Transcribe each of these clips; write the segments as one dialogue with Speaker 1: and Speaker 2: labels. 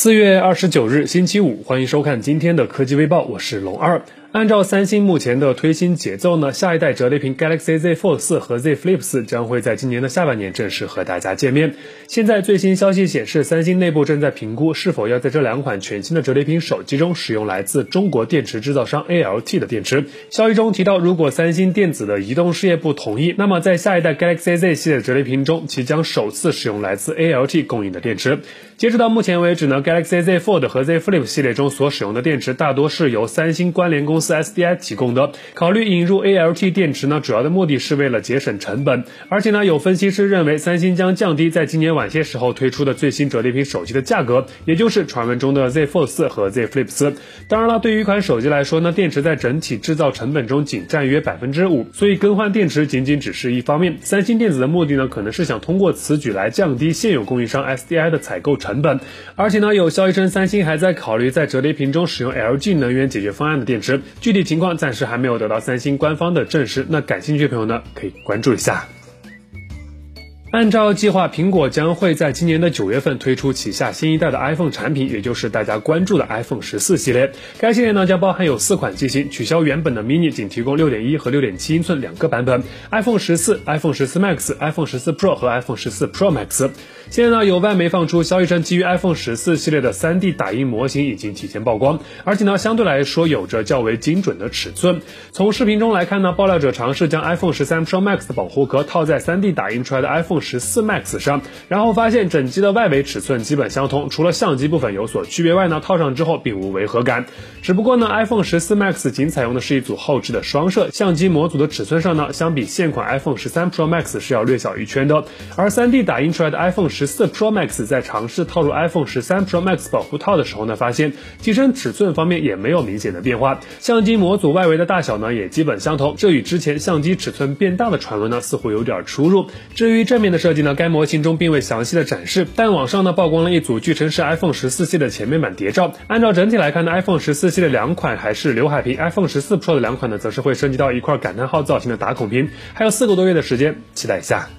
Speaker 1: 四月二十九日，星期五，欢迎收看今天的科技微报，我是龙二。按照三星目前的推新节奏呢，下一代折叠屏 Galaxy Z Fold 4和 Z Flip 4将会在今年的下半年正式和大家见面。现在最新消息显示，三星内部正在评估是否要在这两款全新的折叠屏手机中使用来自中国电池制造商 ALT 的电池。消息中提到，如果三星电子的移动事业部同意，那么在下一代 Galaxy Z 系列折叠屏中，其将首次使用来自 ALT 供应的电池。截止到目前为止呢，Galaxy Z Fold 和 Z Flip 系列中所使用的电池大多是由三星关联公司 SDI 提供的。考虑引入 ALT 电池呢，主要的目的是为了节省成本。而且呢，有分析师认为，三星将降低在今年晚些时候推出的最新折叠屏手机的价格，也就是传闻中的 Z Fold 4和 Z Flip 4。当然了，对于一款手机来说呢，电池在整体制造成本中仅占约百分之五，所以更换电池仅仅只是一方面。三星电子的目的呢，可能是想通过此举来降低现有供应商 SDI 的采购。成本，而且呢，有消息称三星还在考虑在折叠屏中使用 LG 能源解决方案的电池，具体情况暂时还没有得到三星官方的证实。那感兴趣的朋友呢，可以关注一下。按照计划，苹果将会在今年的九月份推出旗下新一代的 iPhone 产品，也就是大家关注的 iPhone 十四系列。该系列呢将包含有四款机型，取消原本的 mini，仅提供六点一和六点七英寸两个版本：iPhone 十四、iPhone 十四 Max、iPhone 十四 Pro 和 iPhone 十四 Pro Max。现在呢，有外媒放出消息称，基于 iPhone 十四系列的 3D 打印模型已经提前曝光，而且呢，相对来说有着较为精准的尺寸。从视频中来看呢，爆料者尝试将 iPhone 十三 Pro Max 的保护壳套在 3D 打印出来的 iPhone 十四 Max 上，然后发现整机的外围尺寸基本相同，除了相机部分有所区别外呢，套上之后并无违和感。只不过呢，iPhone 十四 Max 仅采用的是一组后置的双摄相机模组的尺寸上呢，相比现款 iPhone 十三 Pro Max 是要略小一圈的。而 3D 打印出来的 iPhone 十四 Pro Max 在尝试套入 iPhone 十三 Pro Max 保护套的时候呢，发现机身尺寸方面也没有明显的变化，相机模组外围的大小呢也基本相同，这与之前相机尺寸变大的传闻呢似乎有点出入。至于正面的设计呢，该模型中并未详细的展示，但网上呢曝光了一组据称是 iPhone 十四系的前面板谍照。按照整体来看呢，iPhone 十四系的两款还是刘海屏，iPhone 十四 Pro 的两款呢则是会升级到一块感叹号造型的打孔屏，还有四个多月的时间，期待一下。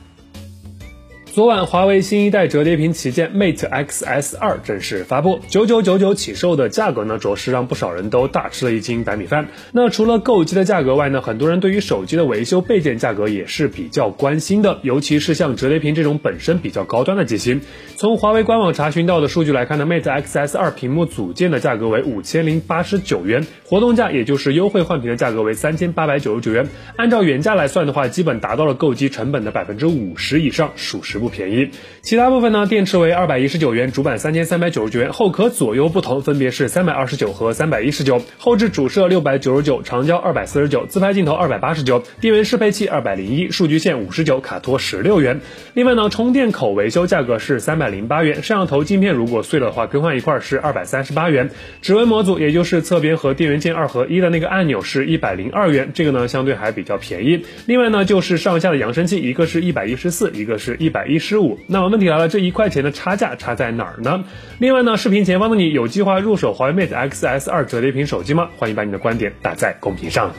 Speaker 1: 昨晚，华为新一代折叠屏旗舰 Mate X S 二正式发布，九九九九起售的价格呢，着实让不少人都大吃了一惊白米饭。那除了购机的价格外呢，很多人对于手机的维修备件价格也是比较关心的，尤其是像折叠屏这种本身比较高端的机型。从华为官网查询到的数据来看呢，Mate X S 二屏幕组件的价格为五千零八十九元，活动价也就是优惠换屏的价格为三千八百九十九元。按照原价来算的话，基本达到了购机成本的百分之五十以上，属实。不便宜，其他部分呢？电池为二百一十九元，主板三千三百九十九元，后壳左右不同，分别是三百二十九和三百一十九。后置主摄六百九十九，长焦二百四十九，自拍镜头二百八十九，电源适配器二百零一，数据线五十九，卡托十六元。另外呢，充电口维修价格是三百零八元，摄像头镜片如果碎了的话，更换一块是二百三十八元。指纹模组，也就是侧边和电源键二合一的那个按钮是一百零二元，这个呢相对还比较便宜。另外呢，就是上下的扬声器，一个是一百一十四，一个是一百。一十五，那么问题来了，这一块钱的差价差在哪儿呢？另外呢，视频前方的你有计划入手华为 Mate X S 二折叠屏手机吗？欢迎把你的观点打在公屏上。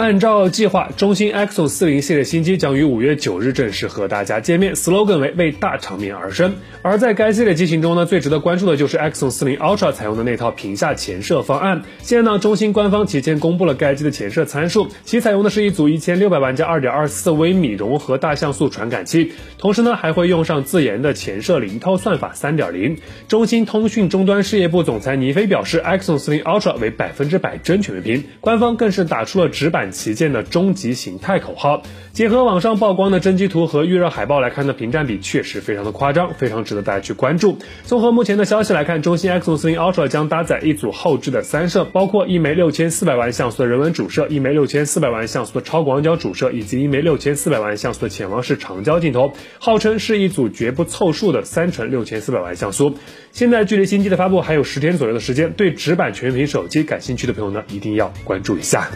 Speaker 1: 按照计划，中兴 Exynos 四零系列新机将于五月九日正式和大家见面，slogan 为为大场面而生。而在该系列机型中呢，最值得关注的就是 Exynos 四零 Ultra 采用的那套屏下前摄方案。现在呢，中兴官方提前公布了该机的前摄参数，其采用的是一组一千六百万加二点二四微米融合大像素传感器，同时呢，还会用上自研的前摄零套算法三点零。中兴通讯终端事业部总裁倪飞表示，Exynos 四零 Ultra 为百分之百真全面屏，官方更是打出了直板。旗舰的终极形态口号，结合网上曝光的真机图和预热海报来看呢，屏占比确实非常的夸张，非常值得大家去关注。综合目前的消息来看，中兴 X40 Ultra 将搭载一组后置的三摄，包括一枚六千四百万像素的人文主摄，一枚六千四百万像素的超广角主摄，以及一枚六千四百万像素的潜望式长焦镜头，号称是一组绝不凑数的三乘六千四百万像素。现在距离新机的发布还有十天左右的时间，对直板全屏手机感兴趣的朋友呢，一定要关注一下。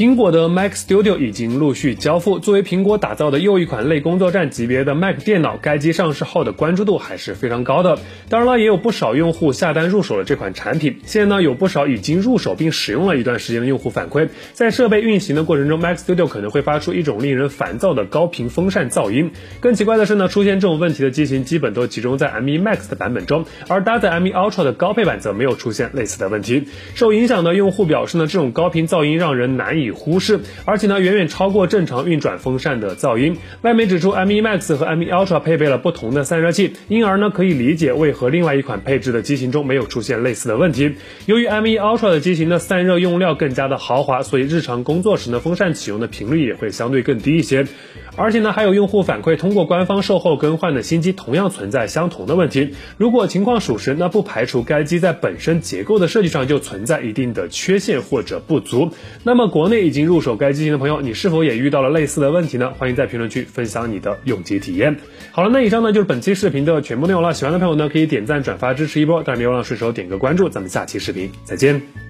Speaker 1: 苹果的 Mac Studio 已经陆续交付。作为苹果打造的又一款类工作站级别的 Mac 电脑，该机上市后的关注度还是非常高的。当然了，也有不少用户下单入手了这款产品。现在呢，有不少已经入手并使用了一段时间的用户反馈，在设备运行的过程中，Mac Studio 可能会发出一种令人烦躁的高频风扇噪音。更奇怪的是呢，出现这种问题的机型基本都集中在 M1 Max 的版本中，而搭载 M1 Ultra 的高配版则没有出现类似的问题。受影响的用户表示呢，这种高频噪音让人难以。忽视，而且呢，远远超过正常运转风扇的噪音。外媒指出，M1 Max 和 M1 Ultra 配备了不同的散热器，因而呢，可以理解为何另外一款配置的机型中没有出现类似的问题。由于 M1 Ultra 的机型呢散热用料更加的豪华，所以日常工作时呢，风扇启用的频率也会相对更低一些。而且呢，还有用户反馈，通过官方售后更换的新机同样存在相同的问题。如果情况属实，那不排除该机在本身结构的设计上就存在一定的缺陷或者不足。那么国内已经入手该机型的朋友，你是否也遇到了类似的问题呢？欢迎在评论区分享你的用机体验。好了，那以上呢就是本期视频的全部内容了。喜欢的朋友呢，可以点赞转发支持一波，当然别忘了顺手点个关注。咱们下期视频再见。